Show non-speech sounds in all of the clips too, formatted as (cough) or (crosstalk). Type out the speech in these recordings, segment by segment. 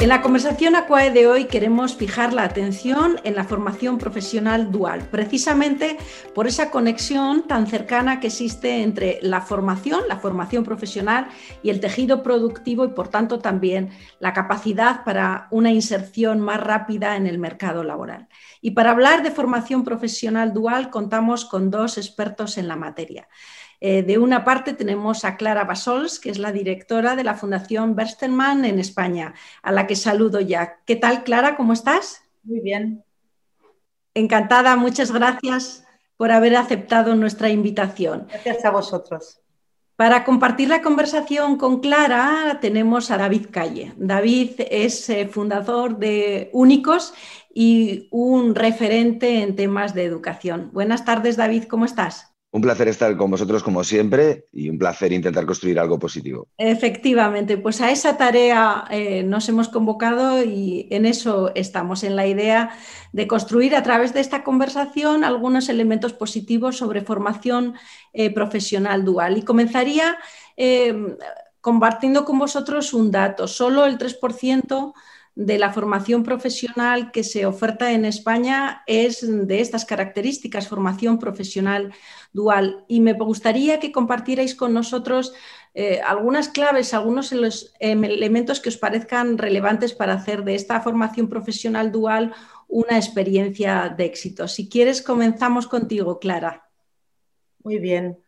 En la conversación ACUAE de hoy queremos fijar la atención en la formación profesional dual, precisamente por esa conexión tan cercana que existe entre la formación, la formación profesional y el tejido productivo y por tanto también la capacidad para una inserción más rápida en el mercado laboral. Y para hablar de formación profesional dual contamos con dos expertos en la materia. Eh, de una parte tenemos a Clara Basols, que es la directora de la Fundación Berstenmann en España, a la que saludo ya. ¿Qué tal, Clara? ¿Cómo estás? Muy bien. Encantada, muchas gracias por haber aceptado nuestra invitación. Gracias a vosotros. Para compartir la conversación con Clara tenemos a David Calle. David es eh, fundador de Únicos y un referente en temas de educación. Buenas tardes, David, ¿cómo estás? Un placer estar con vosotros como siempre y un placer intentar construir algo positivo. Efectivamente, pues a esa tarea eh, nos hemos convocado y en eso estamos, en la idea de construir a través de esta conversación algunos elementos positivos sobre formación eh, profesional dual. Y comenzaría eh, compartiendo con vosotros un dato. Solo el 3% de la formación profesional que se oferta en España es de estas características, formación profesional dual. Y me gustaría que compartierais con nosotros eh, algunas claves, algunos em, elementos que os parezcan relevantes para hacer de esta formación profesional dual una experiencia de éxito. Si quieres, comenzamos contigo, Clara. Muy bien.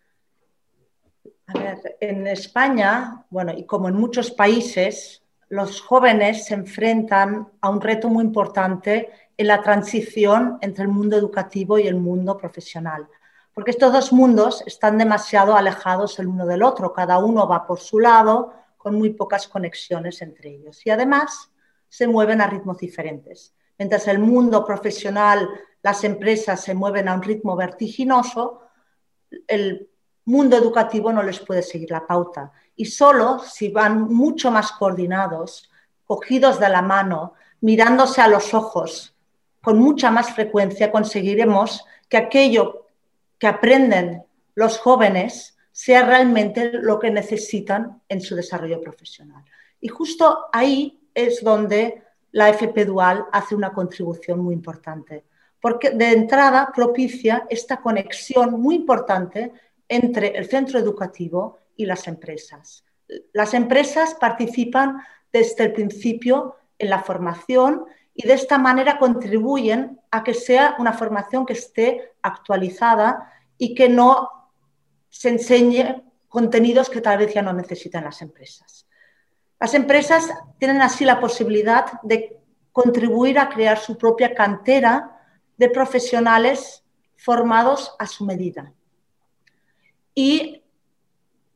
A ver, en España, bueno, y como en muchos países, los jóvenes se enfrentan a un reto muy importante en la transición entre el mundo educativo y el mundo profesional, porque estos dos mundos están demasiado alejados el uno del otro, cada uno va por su lado, con muy pocas conexiones entre ellos. Y además se mueven a ritmos diferentes. Mientras el mundo profesional, las empresas se mueven a un ritmo vertiginoso, el mundo educativo no les puede seguir la pauta. Y solo si van mucho más coordinados, cogidos de la mano, mirándose a los ojos, con mucha más frecuencia conseguiremos que aquello que aprenden los jóvenes sea realmente lo que necesitan en su desarrollo profesional. Y justo ahí es donde la FP Dual hace una contribución muy importante, porque de entrada propicia esta conexión muy importante entre el centro educativo y las empresas. Las empresas participan desde el principio en la formación y de esta manera contribuyen a que sea una formación que esté actualizada y que no se enseñe contenidos que tal vez ya no necesitan las empresas. Las empresas tienen así la posibilidad de contribuir a crear su propia cantera de profesionales formados a su medida y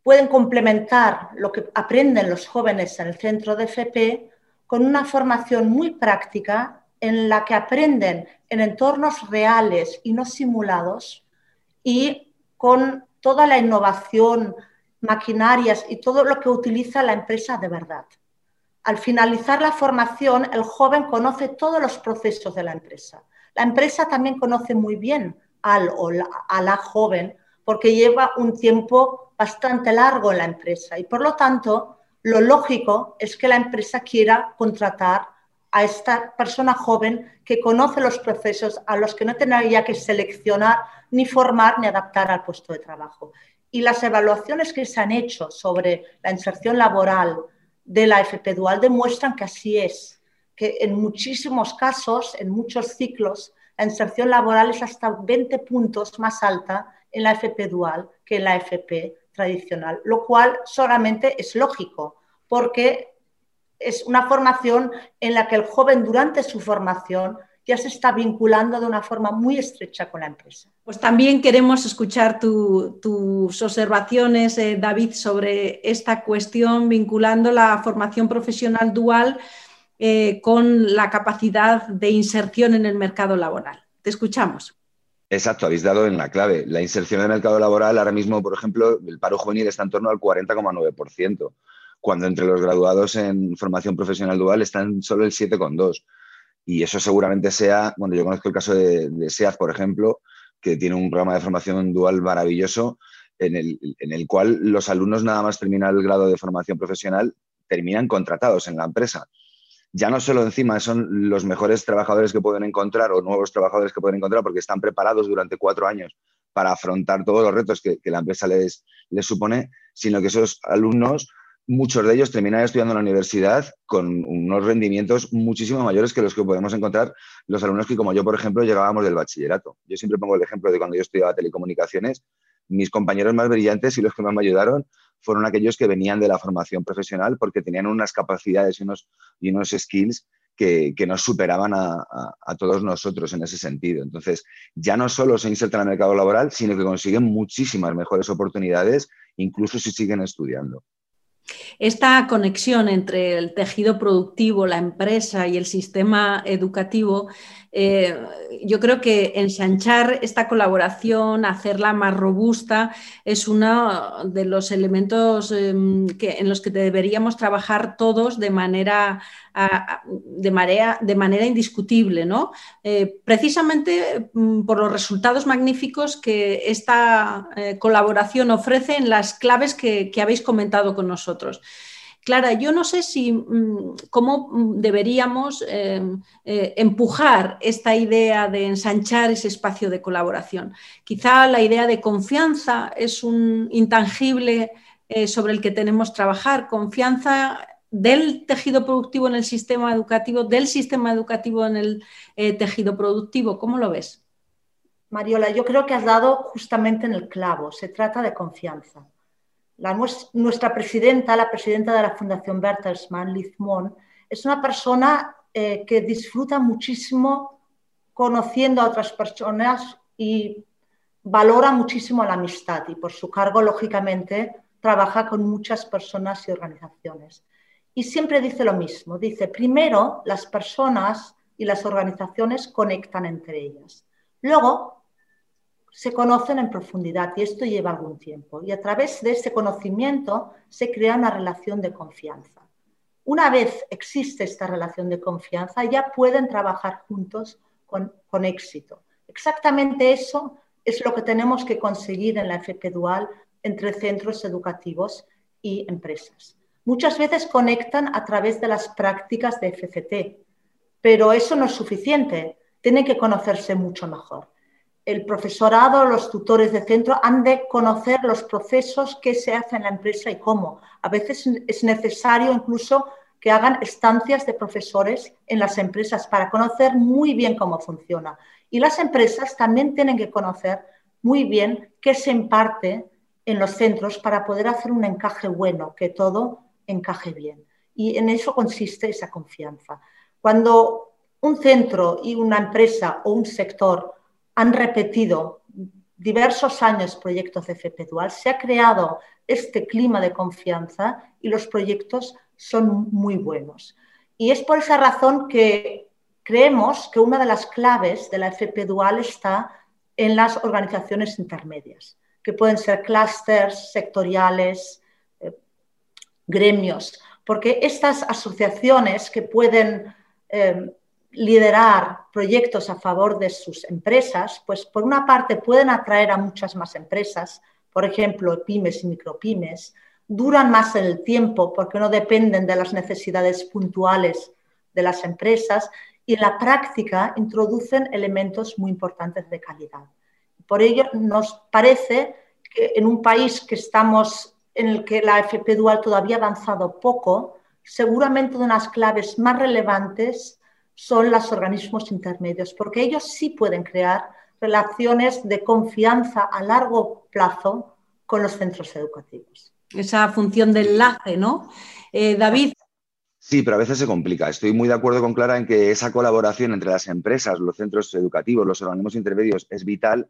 pueden complementar lo que aprenden los jóvenes en el centro de FP con una formación muy práctica en la que aprenden en entornos reales y no simulados y con toda la innovación, maquinarias y todo lo que utiliza la empresa de verdad. Al finalizar la formación, el joven conoce todos los procesos de la empresa. La empresa también conoce muy bien al a la joven porque lleva un tiempo bastante largo en la empresa y por lo tanto lo lógico es que la empresa quiera contratar a esta persona joven que conoce los procesos a los que no tendría que seleccionar, ni formar, ni adaptar al puesto de trabajo. Y las evaluaciones que se han hecho sobre la inserción laboral de la FP Dual demuestran que así es, que en muchísimos casos, en muchos ciclos, la inserción laboral es hasta 20 puntos más alta en la FP dual que en la FP tradicional, lo cual solamente es lógico, porque es una formación en la que el joven durante su formación ya se está vinculando de una forma muy estrecha con la empresa. Pues también queremos escuchar tus observaciones, eh, David, sobre esta cuestión vinculando la formación profesional dual eh, con la capacidad de inserción en el mercado laboral. Te escuchamos. Exacto, habéis dado en la clave. La inserción en el mercado laboral, ahora mismo, por ejemplo, el paro juvenil está en torno al 40,9%, cuando entre los graduados en formación profesional dual están solo el 7,2%. Y eso seguramente sea, bueno, yo conozco el caso de, de SEAD, por ejemplo, que tiene un programa de formación dual maravilloso, en el, en el cual los alumnos nada más terminar el grado de formación profesional terminan contratados en la empresa ya no solo encima son los mejores trabajadores que pueden encontrar o nuevos trabajadores que pueden encontrar porque están preparados durante cuatro años para afrontar todos los retos que, la empresa les, les supone, sino que esos alumnos muchos de ellos terminan estudiando en la universidad con unos rendimientos muchísimo mayores que los que podemos encontrar los alumnos que, como yo, por ejemplo, llegábamos del bachillerato. Yo siempre pongo el ejemplo de cuando yo estudiaba telecomunicaciones, mis compañeros más brillantes y los que más me ayudaron fueron aquellos que venían de la formación profesional porque tenían unas capacidades y unos, y unos skills que, nos superaban a, a, todos nosotros en ese sentido. Entonces, ya no solo se insertan en el mercado laboral, sino que consiguen muchísimas mejores oportunidades, incluso si siguen estudiando. Esta conexión entre el tejido productivo, la empresa y el sistema educativo eh, yo creo que ensanchar esta colaboración, hacerla más robusta, es uno de los elementos em, en los que deberíamos trabajar todos de manera, de manera, indiscutible, ¿no? Eh, precisamente mm, por los resultados magníficos que esta eh, colaboración ofrece en las claves que habéis comentado con nosotros. Clara, yo no sé si mm, cómo mm, deberíamos eh, empujar esta idea de ensanchar ese espacio de colaboración. Quizá la idea de confianza es un intangible sobre el que tenemos que trabajar, confianza del tejido productivo en el sistema educativo, del sistema educativo en el tejido productivo. ¿Cómo lo ves? Mariola, yo creo que has dado justamente en el clavo. Se trata de confianza nuestra presidenta, la presidenta de la Fundación Bertelsmann, Liz Mon, es una persona eh, que disfruta muchísimo conociendo a otras personas y valora muchísimo la amistad y por su cargo, lógicamente, trabaja con muchas personas y organizaciones. Y siempre dice lo mismo, dice, primero las personas y las organizaciones conectan entre ellas. Luego, se conocen en profundidad y esto lleva algún tiempo. Y a través de ese conocimiento se crea una relación de confianza. Una vez existe esta relación de confianza, ya pueden trabajar juntos con, éxito. Exactamente eso es lo que tenemos que conseguir en la FP Dual entre centros educativos y empresas. Muchas veces conectan a través de las prácticas de FCT, pero eso no es suficiente. Tienen que conocerse mucho mejor el profesorado, los tutores de centro han de conocer los procesos que se hacen en la empresa y cómo. A veces es necesario incluso que hagan estancias de profesores en las empresas para conocer muy bien cómo funciona. Y las empresas también tienen que conocer muy bien qué se imparte en los centros para poder hacer un encaje bueno, que todo encaje bien. Y en eso consiste esa confianza. Cuando un centro y una empresa o un sector han repetido diversos años proyectos de FP Dual, se ha creado este clima de confianza y los proyectos son muy buenos. Y es por esa razón que creemos que una de las claves de la FP Dual está en las organizaciones intermedias, que pueden ser clústeres sectoriales, gremios, porque estas asociaciones que pueden eh, liderar proyectos a favor de sus empresas, pues por una parte pueden atraer a muchas más empresas, por ejemplo, pymes y micropymes, duran más en el tiempo porque no dependen de las necesidades puntuales de las empresas y en la práctica introducen elementos muy importantes de calidad. Por ello, nos parece que en un país que estamos en el que la FP Dual todavía ha avanzado poco, seguramente una de las claves más relevantes son los organismos intermedios, porque ellos sí pueden crear relaciones de confianza a largo plazo con los centros educativos. Esa función de enlace, ¿no? Eh, David. Sí, pero a veces se complica. Estoy muy de acuerdo con Clara en que esa colaboración entre las empresas, los centros educativos, los organismos intermedios es vital,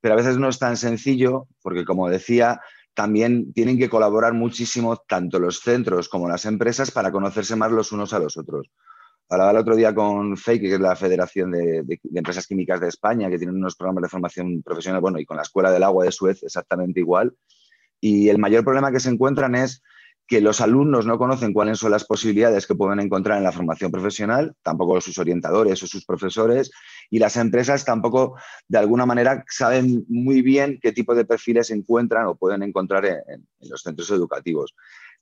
pero a veces no es tan sencillo porque, como decía, también tienen que colaborar muchísimo tanto los centros como las empresas para conocerse más los unos a los otros. Hablaba el otro día con FEI, que es la Federación de, Empresas Químicas de España, que tienen unos programas de formación profesional, bueno, y con la Escuela del Agua de Suez exactamente igual. Y el mayor problema que se encuentran es que los alumnos no conocen cuáles son las posibilidades que pueden encontrar en la formación profesional, tampoco sus orientadores o sus profesores, y las empresas tampoco, de alguna manera, saben muy bien qué tipo de perfiles encuentran o pueden encontrar en los centros educativos.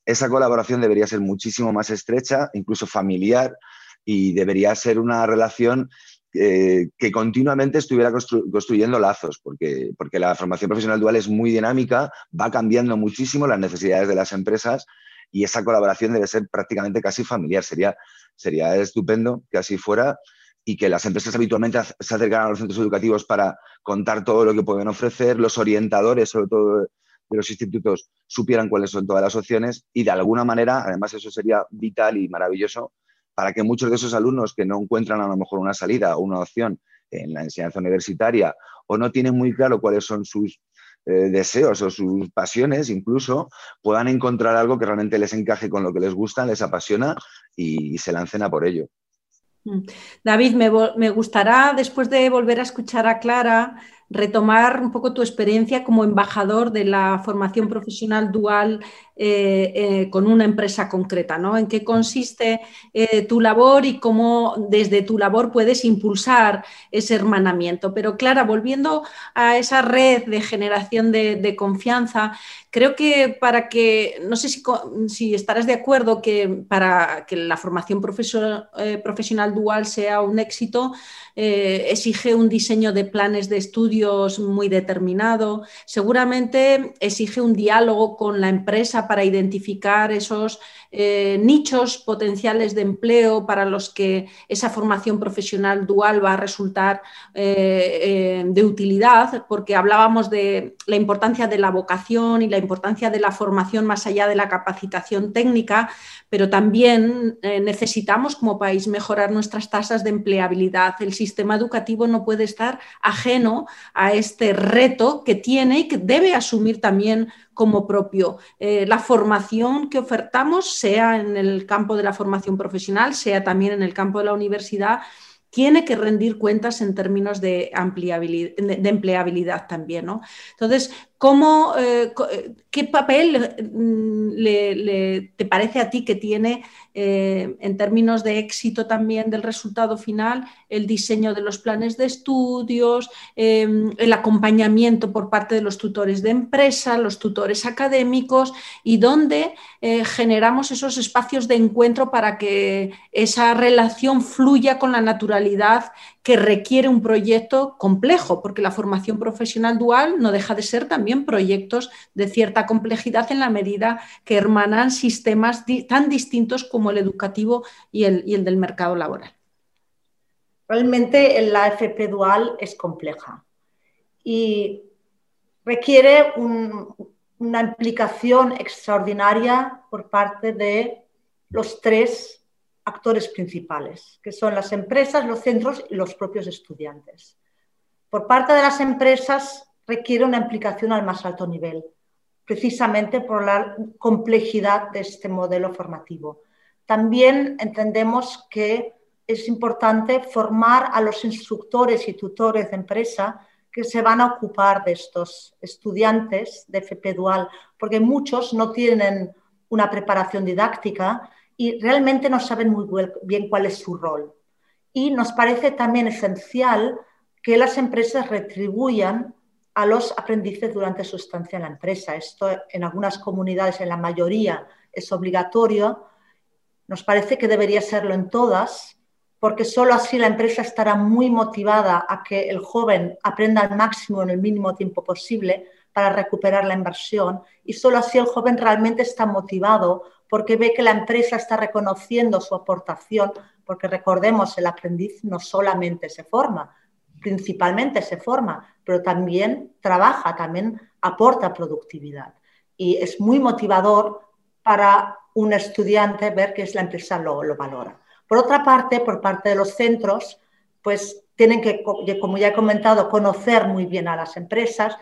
esa colaboración debería ser muchísimo más estrecha, incluso familiar, y debería ser una relación eh, que continuamente estuviera construyendo lazos, porque, porque la formación profesional dual es muy dinámica, va cambiando muchísimo las necesidades de las empresas y esa colaboración debe ser prácticamente casi familiar. Sería, sería estupendo que así fuera y que las empresas habitualmente se acercaran a los centros educativos para contar todo lo que pueden ofrecer, los orientadores, sobre todo de los institutos, supieran cuáles son todas las opciones y de alguna manera, además eso sería vital y maravilloso, para que muchos de esos alumnos que no encuentran a lo mejor una salida o una opción en la enseñanza universitaria o no tienen muy claro cuáles son sus eh, deseos o sus pasiones incluso, puedan encontrar algo que realmente les encaje con lo que les gusta, les apasiona y se lancen a por ello. Mm. David, me, gustará, después de volver a escuchar a Clara, retomar un poco tu experiencia como embajador de la formación profesional dual eh, eh, con una empresa concreta, ¿no? En qué consiste eh, tu labor y cómo desde tu labor puedes impulsar ese hermanamiento. Pero Clara, volviendo a esa red de generación de, confianza, creo que para que, no sé si, estarás de acuerdo que para que la formación profesional, profesional dual sea un éxito, exige un diseño de planes de estudios muy determinado, seguramente exige un diálogo con la empresa para identificar esos eh, nichos potenciales de empleo para los que esa formación profesional dual va a resultar eh, eh, de utilidad, porque hablábamos de la importancia de la vocación y la importancia de la formación más allá de la capacitación técnica, pero también necesitamos como país mejorar nuestras tasas de empleabilidad. El sistema educativo no puede estar ajeno a este reto que tiene y que debe asumir también como propio. la formación que ofertamos sea en el campo de la formación profesional, sea también en el campo de la universidad, tiene que rendir cuentas en términos de, de empleabilidad también. ¿no? Entonces, ¿cómo, eh, eh, ¿qué papel mm, te parece a ti que tiene eh, en términos de éxito también del resultado final el diseño de los planes de estudios, em, el acompañamiento por parte de los tutores de empresa, los tutores académicos y dónde generamos esos espacios de encuentro para que esa relación fluya con la naturalidad que requiere un proyecto complejo, porque la formación profesional dual no deja de ser también proyectos de cierta complejidad en la medida que hermanan sistemas tan distintos como el educativo y el, del mercado laboral. Realmente la FP dual es compleja y requiere una implicación extraordinaria por parte de los tres actores principales, que son las empresas, los centros y los propios estudiantes. Por parte de las empresas requiere una implicación al más alto nivel, precisamente por la complejidad de este modelo formativo. También entendemos que es importante formar a los instructores y tutores de empresa que se van a ocupar de estos estudiantes de FP Dual, porque muchos no tienen una preparación didáctica y realmente no saben muy bien cuál es su rol. Y nos parece también esencial que las empresas retribuyan a los aprendices durante su estancia en la empresa. Esto en algunas comunidades, en la mayoría, es obligatorio. Nos parece que debería serlo en todas, porque solo así la empresa estará muy motivada a que el joven aprenda al máximo en el mínimo tiempo posible para recuperar la inversión y solo así el joven realmente está motivado porque ve que la empresa está reconociendo su aportación, porque recordemos, el aprendiz no solamente se forma, principalmente se forma, pero también trabaja, también aporta productividad. Y es muy motivador para un estudiante ver que la empresa lo, lo valora. Por otra parte, por parte de los centros, pues tienen que, como ya he comentado, conocer muy bien a las empresas,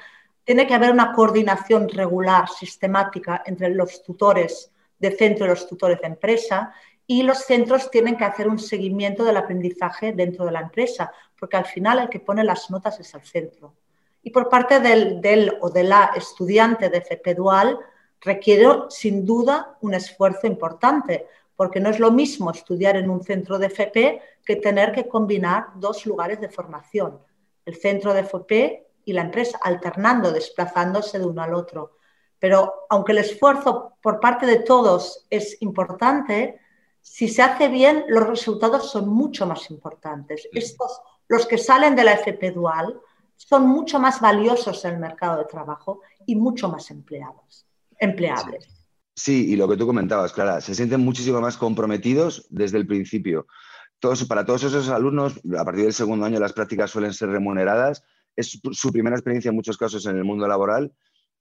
tiene que haber una coordinación regular, sistemática entre los tutores de centro y los tutores de empresa y los centros tienen que hacer un seguimiento del aprendizaje dentro de la empresa, porque al final el que pone las notas es el centro. Y por parte del, o de la estudiante de FP Dual requiere sin duda un esfuerzo importante, porque no es lo mismo estudiar en un centro de FP que tener que combinar dos lugares de formación, el centro de FP y la empresa, alternando, desplazándose de uno al otro. Pero aunque el esfuerzo por parte de todos es importante, si se hace bien, los resultados son mucho más importantes. Estos, los que salen de la FP dual, son mucho más valiosos en el mercado de trabajo y mucho más empleados, empleables. Sí, y lo que tú comentabas, Clara, se sienten muchísimo más comprometidos desde el principio. Todos, para todos esos alumnos, a partir del segundo año las prácticas suelen ser remuneradas. Es su primera experiencia en muchos casos en el mundo laboral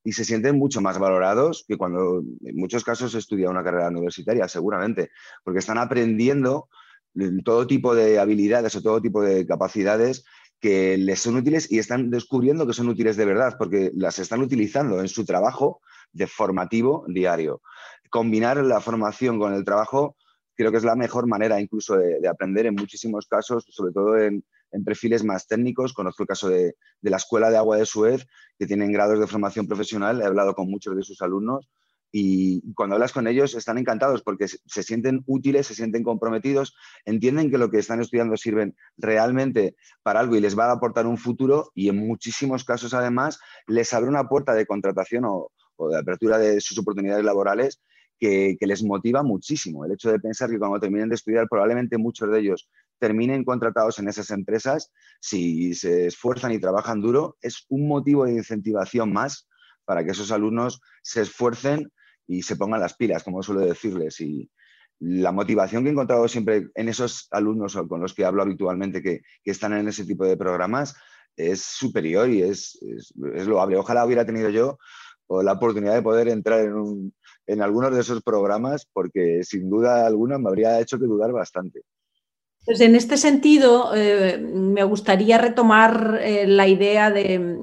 y se sienten mucho más valorados que cuando en muchos casos estudia una carrera universitaria, seguramente, porque están aprendiendo todo tipo de habilidades o todo tipo de capacidades que les son útiles y están descubriendo que son útiles de verdad, porque las están utilizando en su trabajo de formativo diario. Combinar la formación con el trabajo creo que es la mejor manera incluso de, aprender en muchísimos casos, sobre todo en, perfiles más técnicos. Conozco el caso de, la Escuela de Agua de Suez, que tienen grados de formación profesional. He hablado con muchos de sus alumnos y cuando hablas con ellos están encantados porque se sienten útiles, se sienten comprometidos, entienden que lo que están estudiando sirven realmente para algo y les va a aportar un futuro y en muchísimos casos además les abre una puerta de contratación o, de apertura de sus oportunidades laborales que, les motiva muchísimo. El hecho de pensar que cuando terminen de estudiar probablemente muchos de ellos terminen contratados en esas empresas, si se esfuerzan y trabajan duro, es un motivo de incentivación más para que esos alumnos se esfuercen y se pongan las pilas, como suelo decirles. Y la motivación que he encontrado siempre en esos alumnos con los que hablo habitualmente que, están en ese tipo de programas es superior y es, es, loable. Ojalá hubiera tenido yo la oportunidad de poder entrar en, en algunos de esos programas porque sin duda alguna me habría hecho que dudar bastante. Pues en este sentido, eh, me gustaría retomar eh, la idea de,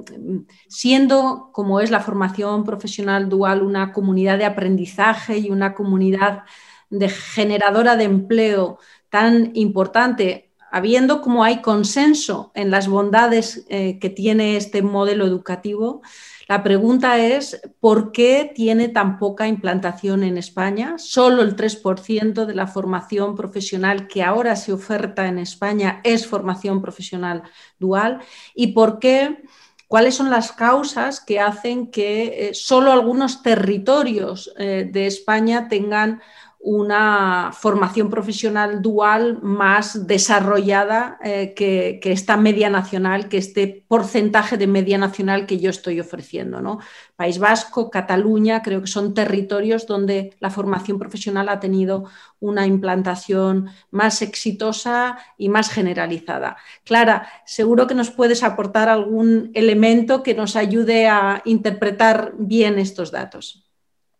siendo como es la formación profesional dual una comunidad de aprendizaje y una comunidad de generadora de empleo tan importante, habiendo como hay consenso en las bondades eh, que tiene este modelo educativo, la pregunta es, ¿por qué tiene tan poca implantación en España? Solo el 3% de la formación profesional que ahora se oferta en España es formación profesional dual. ¿Y por qué? ¿Cuáles son las causas que hacen que eh, solo algunos territorios eh, de España tengan una formación profesional dual más desarrollada eh, que, esta media nacional, que este porcentaje de media nacional que yo estoy ofreciendo. ¿no? País Vasco, Cataluña, creo que son territorios donde la formación profesional ha tenido una implantación más exitosa y más generalizada. Clara, seguro que nos puedes aportar algún elemento que nos ayude a interpretar bien estos datos.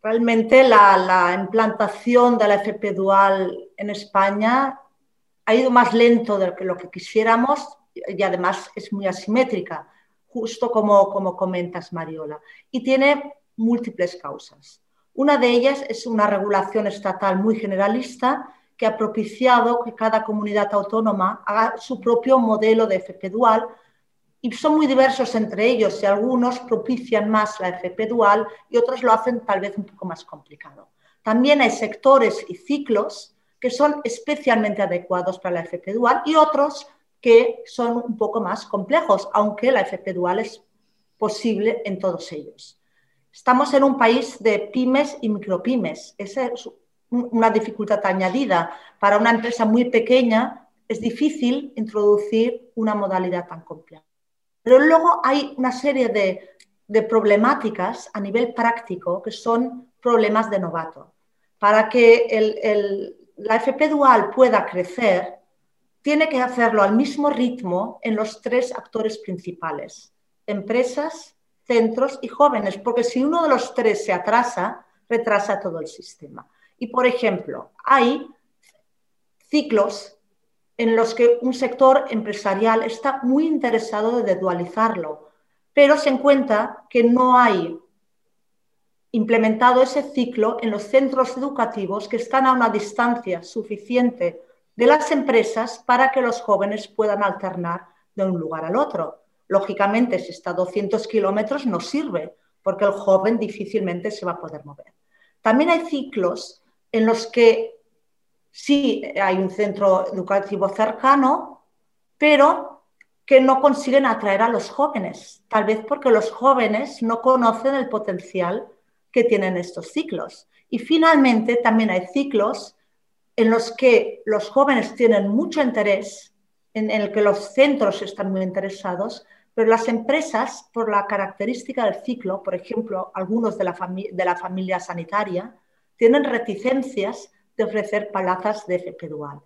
Realmente la, implantación de la FP dual en España ha ido más lento de lo que quisiéramos y además es muy asimétrica, justo como, como comentas, Mariola, y tiene múltiples causas. Una de ellas es una regulación estatal muy generalista que ha propiciado que cada comunidad autónoma haga su propio modelo de FP dual y son muy diversos entre ellos y algunos propician más la FP dual y otros lo hacen tal vez un poco más complicado. También hay sectores y ciclos que son especialmente adecuados para la FP dual y otros que son un poco más complejos, aunque la FP dual es posible en todos ellos. Estamos en un país de pymes y micropymes. Esa es una dificultad añadida. Para una empresa muy pequeña es difícil introducir una modalidad tan compleja. Pero luego hay una serie de, problemáticas a nivel práctico que son problemas de novato. Para que la FP dual pueda crecer, tiene que hacerlo al mismo ritmo en los tres actores principales, empresas, centros y jóvenes, porque si uno de los tres se atrasa, retrasa todo el sistema. Y, por ejemplo, hay ciclos en los que un sector empresarial está muy interesado de dualizarlo, pero se encuentra que no hay implementado ese ciclo en los centros educativos que están a una distancia suficiente de las empresas para que los jóvenes puedan alternar de un lugar al otro. Lógicamente, si está a 200 kilómetros no sirve, porque el joven difícilmente se va a poder mover. También hay ciclos en los que sí hay un centro educativo cercano, pero que no consiguen atraer a los jóvenes, tal vez porque los jóvenes no conocen el potencial que tienen estos ciclos. Y finalmente también hay ciclos en los que los jóvenes tienen mucho interés, en el que los centros están muy interesados, pero las empresas, por la característica del ciclo, por ejemplo, algunos de la, de la familia sanitaria, tienen reticencias de ofrecer plazas de FP dual.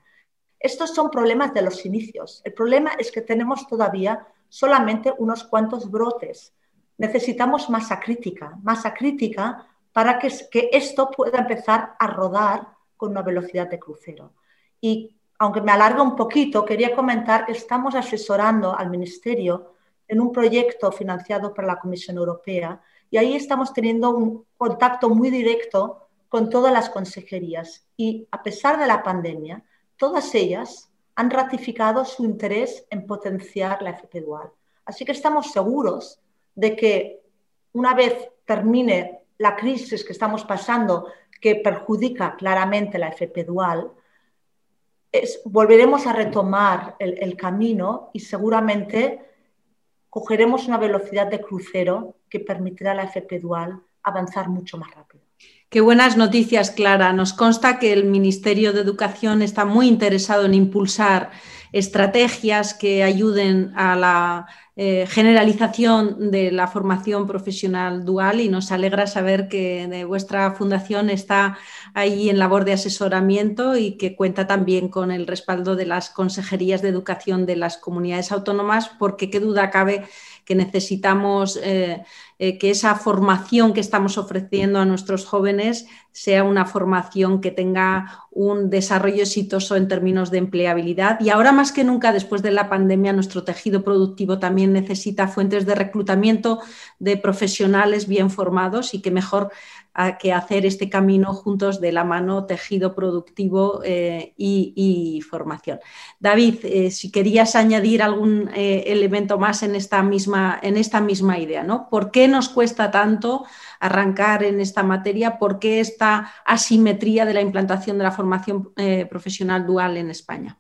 Estos son problemas de los inicios. El problema es que tenemos todavía solamente unos cuantos brotes. Necesitamos masa crítica, masa crítica para que, que esto pueda empezar a rodar con una velocidad de crucero. Y aunque me alarga un poquito, quería comentar que estamos asesorando al Ministerio en un proyecto financiado por la Comisión Europea y ahí estamos teniendo un contacto muy directo con todas las consejerías. Y a pesar de la pandemia, todas ellas han ratificado su interés en potenciar la FP dual. Así que estamos seguros de que una vez termine la crisis que estamos pasando, que perjudica claramente la FP dual, volveremos a retomar el camino y seguramente cogeremos una velocidad de crucero que permitirá a la FP dual avanzar mucho más rápido. Qué buenas noticias, Clara. Nos consta que el Ministerio de Educación está muy interesado en impulsar estrategias que ayuden a la eh, generalización de la formación profesional dual y nos alegra saber que vuestra fundación está ahí en labor de asesoramiento y que cuenta también con el respaldo de las consejerías de educación de las comunidades autónomas, porque qué duda cabe que necesitamos eh, eh, que esa formación que estamos ofreciendo a nuestros jóvenes sea una formación que tenga un desarrollo exitoso en términos de empleabilidad. Y ahora más que nunca, después de la pandemia, nuestro tejido productivo también necesita fuentes de reclutamiento de profesionales bien formados y que mejor que hacer este camino juntos de la mano, tejido productivo eh, y, formación. David, eh, si querías añadir algún eh, elemento más en esta, misma, en esta misma idea, ¿no? ¿Por qué nos cuesta tanto arrancar en esta materia? ¿Por qué esta asimetría de la implantación de la formación profesional dual en España?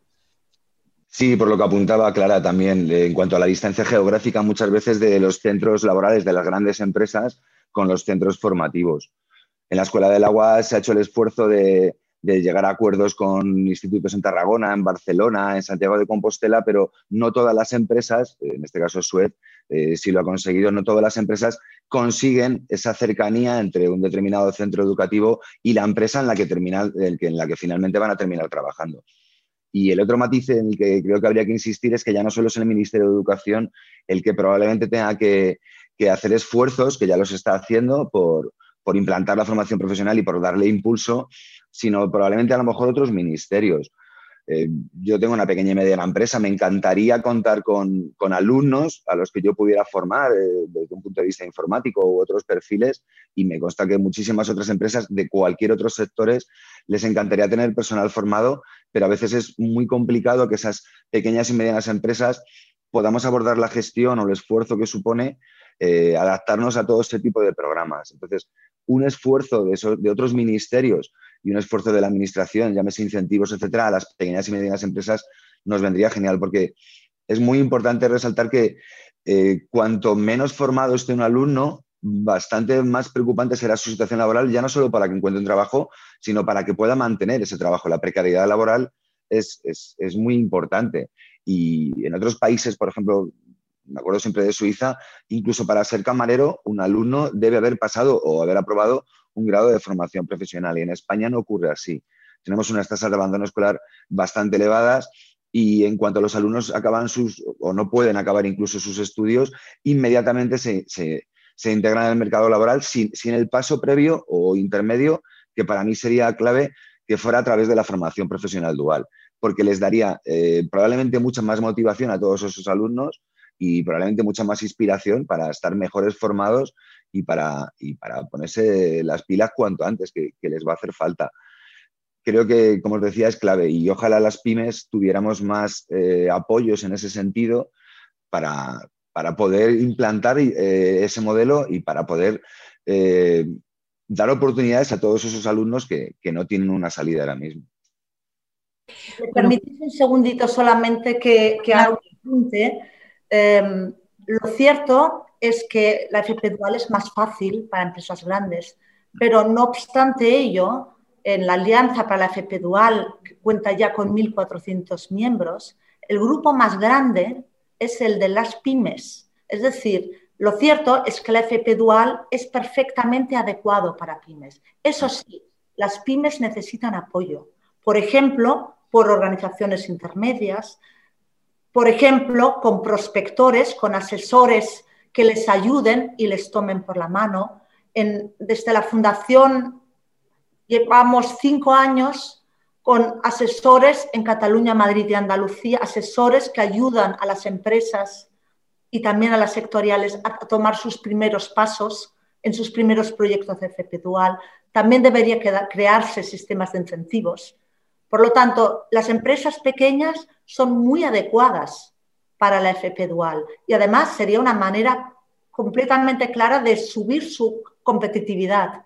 Sí, por lo que apuntaba Clara también, en cuanto a la distancia geográfica muchas veces de los centros laborales de las grandes empresas con los centros formativos. En la Escuela del Agua se ha hecho el esfuerzo de, llegar a acuerdos con institutos en Tarragona, en Barcelona, en Santiago de Compostela, pero no todas las empresas, en este caso Suez, eh, sí lo ha conseguido, no todas las empresas consiguen esa cercanía entre un determinado centro educativo y la empresa en la que, en la que finalmente van a terminar trabajando. Y el otro matiz en el que creo que habría que insistir es que ya no solo es el Ministerio de Educación el que probablemente tenga que hacer esfuerzos, que ya los está haciendo, por, por implantar la formación profesional y por darle impulso, sino probablemente a lo mejor otros ministerios. Eh, yo tengo una pequeña y mediana empresa, me encantaría contar con, alumnos a los que yo pudiera formar eh, desde un punto de vista informático u otros perfiles y me consta que muchísimas otras empresas de cualquier otro sectores les encantaría tener personal formado, pero a veces es muy complicado que esas pequeñas y medianas empresas podamos abordar la gestión o el esfuerzo que supone eh, adaptarnos a todo este tipo de programas. Entonces, un esfuerzo de, de otros ministerios y un esfuerzo de la administración, llámese incentivos, etcétera, a las pequeñas y medianas empresas nos vendría genial porque es muy importante resaltar que eh, cuanto menos formado esté un alumno, bastante más preocupante será su situación laboral, ya no solo para que encuentre un trabajo, sino para que pueda mantener ese trabajo. La precariedad laboral es, es muy importante. Y en otros países, por ejemplo, me acuerdo siempre de Suiza, incluso para ser camarero, un alumno debe haber pasado o haber aprobado un grado de formación profesional y en España no ocurre así. Tenemos unas tasas de abandono escolar bastante elevadas y en cuanto los alumnos acaban sus o no pueden acabar incluso sus estudios, inmediatamente se, integran en el mercado laboral sin, el paso previo o intermedio que para mí sería clave que fuera a través de la formación profesional dual, porque les daría eh, probablemente mucha más motivación a todos esos alumnos y probablemente mucha más inspiración para estar mejores formados y para, para ponerse las pilas cuanto antes, que, les va a hacer falta. Creo que, como os decía, es clave y ojalá las pymes tuviéramos más eh, apoyos en ese sentido para, poder implantar eh, ese modelo y para poder eh, dar oportunidades a todos esos alumnos que, no tienen una salida ahora mismo. ¿Me permitís un segundito solamente que, que haga un Em, lo cierto es que la FP dual es más fácil para empresas grandes, Pero no obstante ello, en la Alianza para la FP Dual, que cuenta ya con 1.400 miembros, el grupo más grande es el de las pymes. Es decir, lo cierto es que la FP Dual es perfectamente adecuado para pymes. Eso sí, las pymes necesitan apoyo. Por ejemplo, por organizaciones intermedias, por ejemplo, con prospectores, con asesores que les ayuden y les tomen por la mano. desde la Fundación llevamos cinco años con asesores en Cataluña, Madrid y Andalucía, asesores que ayudan a las empresas y también a las sectoriales a tomar sus primeros pasos en sus primeros proyectos de FP Dual. También debería crearse sistemas de incentivos. Por lo tanto, las empresas pequeñas son muy adecuadas para la FP Dual y además sería una manera completamente clara de subir su competitividad,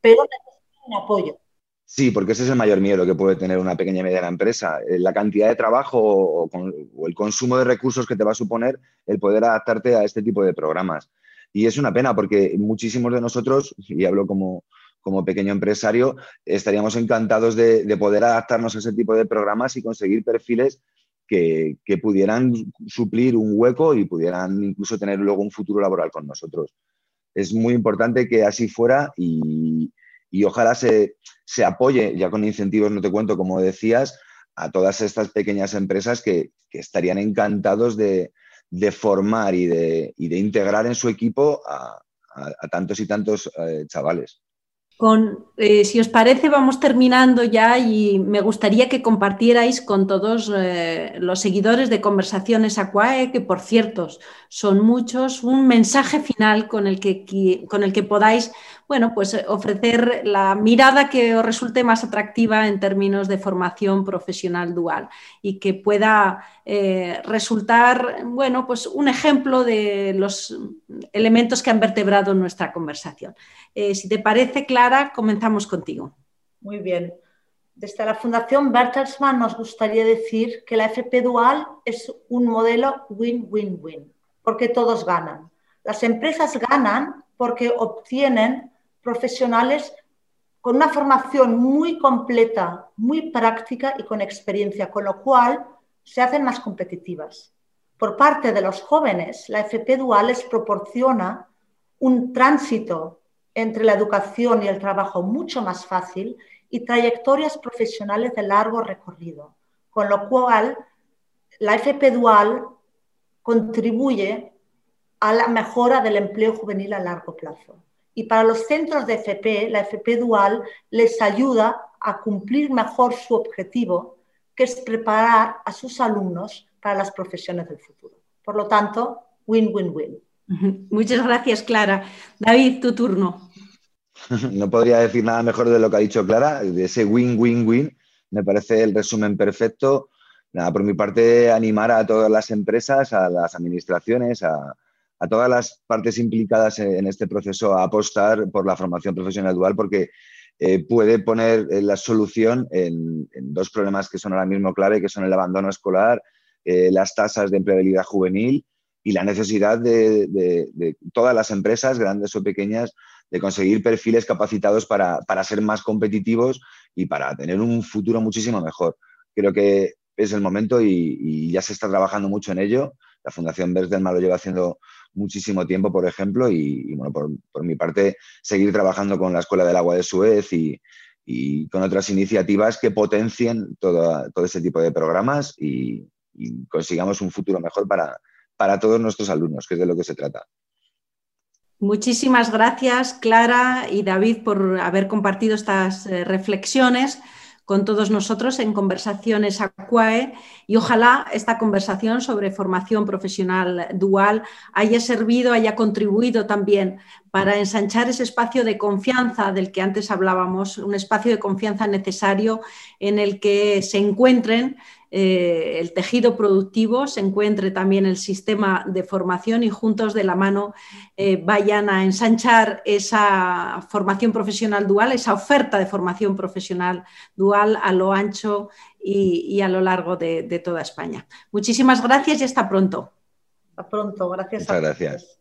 pero necesitan un apoyo. Sí, porque ese es el mayor miedo que puede tener una pequeña y mediana empresa. Eh, la cantidad de trabajo o, el consumo de recursos que te va a suponer el poder adaptarte a este tipo de programas. Y es una pena porque muchísimos de nosotros, y hablo como, como pequeño empresario, estaríamos encantados de, poder adaptarnos a ese tipo de programas y conseguir perfiles que, pudieran suplir un hueco y pudieran incluso tener luego un futuro laboral con nosotros. Es muy importante que así fuera y, ojalá se, apoye, ya con incentivos no te cuento, como decías, a todas estas pequeñas empresas que, estarían encantados de, formar y de, integrar en su equipo a, tantos y tantos eh, chavales. Eh, si os parece, vamos terminando ya y me gustaría que compartierais con todos eh, los seguidores de Conversaciones Aquae, que por cierto son muchos, un mensaje final con el que, con el que podáis bueno, pues eh, ofrecer la mirada que os resulte más atractiva en términos de formación profesional dual y que pueda resultar, bueno, pues un ejemplo de los elementos que han vertebrado nuestra conversación. Si te parece, Comenzamos contigo. Muy bien. Desde la Fundación Bertelsmann nos gustaría decir que la FP Dual es un modelo win-win-win, porque todos ganan. Las empresas ganan porque obtienen profesionales con una formación muy completa, muy práctica y con experiencia, con lo cual se hacen más competitivas. Por parte de los jóvenes, la FP Dual les proporciona un tránsito entre la educación y el trabajo mucho más fácil y trayectorias profesionales de largo recorrido, con lo cual la FP Dual contribuye a la mejora del empleo juvenil a largo plazo. Y para los centros de FP, la FP Dual les ayuda a cumplir mejor su objetivo, que es preparar a sus alumnos para las profesiones del futuro. Por lo tanto, win-win-win. Muchas gracias, Clara. David, tu turno. (laughs) No podría decir nada mejor de lo que ha dicho Clara, de ese win-win-win. Me parece el resumen perfecto. Nada, por mi parte, animar a todas las empresas, a las administraciones, a, todas las partes implicadas en este proceso a apostar por la formación profesional dual porque eh, puede poner eh, la solución en, dos problemas que son ahora mismo clave, que son el abandono escolar, eh, las tasas de empleabilidad juvenil y la necesidad de, todas las empresas, grandes o pequeñas, de conseguir perfiles capacitados para, ser más competitivos y para tener un futuro muchísimo mejor. Creo que es el momento y, y ya se está trabajando mucho en ello. La Fundación Bertelsmann lo lleva haciendo muchísimo tiempo, por ejemplo, y, bueno, por, mi parte, seguir trabajando con la Escuela del Agua de Suez y, con otras iniciativas que potencien todo, todo ese tipo de programas y, consigamos un futuro mejor para, para todos nuestros alumnos, que es de lo que se trata. Muchísimas gracias, Clara y David, por haber compartido estas eh, reflexiones con todos nosotros en Conversaciones Aquae y ojalá esta conversación sobre formación profesional dual haya servido, haya contribuido también para ensanchar ese espacio de confianza del que antes hablábamos, un espacio de confianza necesario en el que se encuentren eh, el tejido productivo, se encuentre también el sistema de formación y juntos de la mano eh, vayan a ensanchar esa formación profesional dual, esa oferta de formación profesional dual a lo ancho y, a lo largo de, toda España. Muchísimas gracias y hasta pronto. Hasta pronto, gracias. Muchas gracias.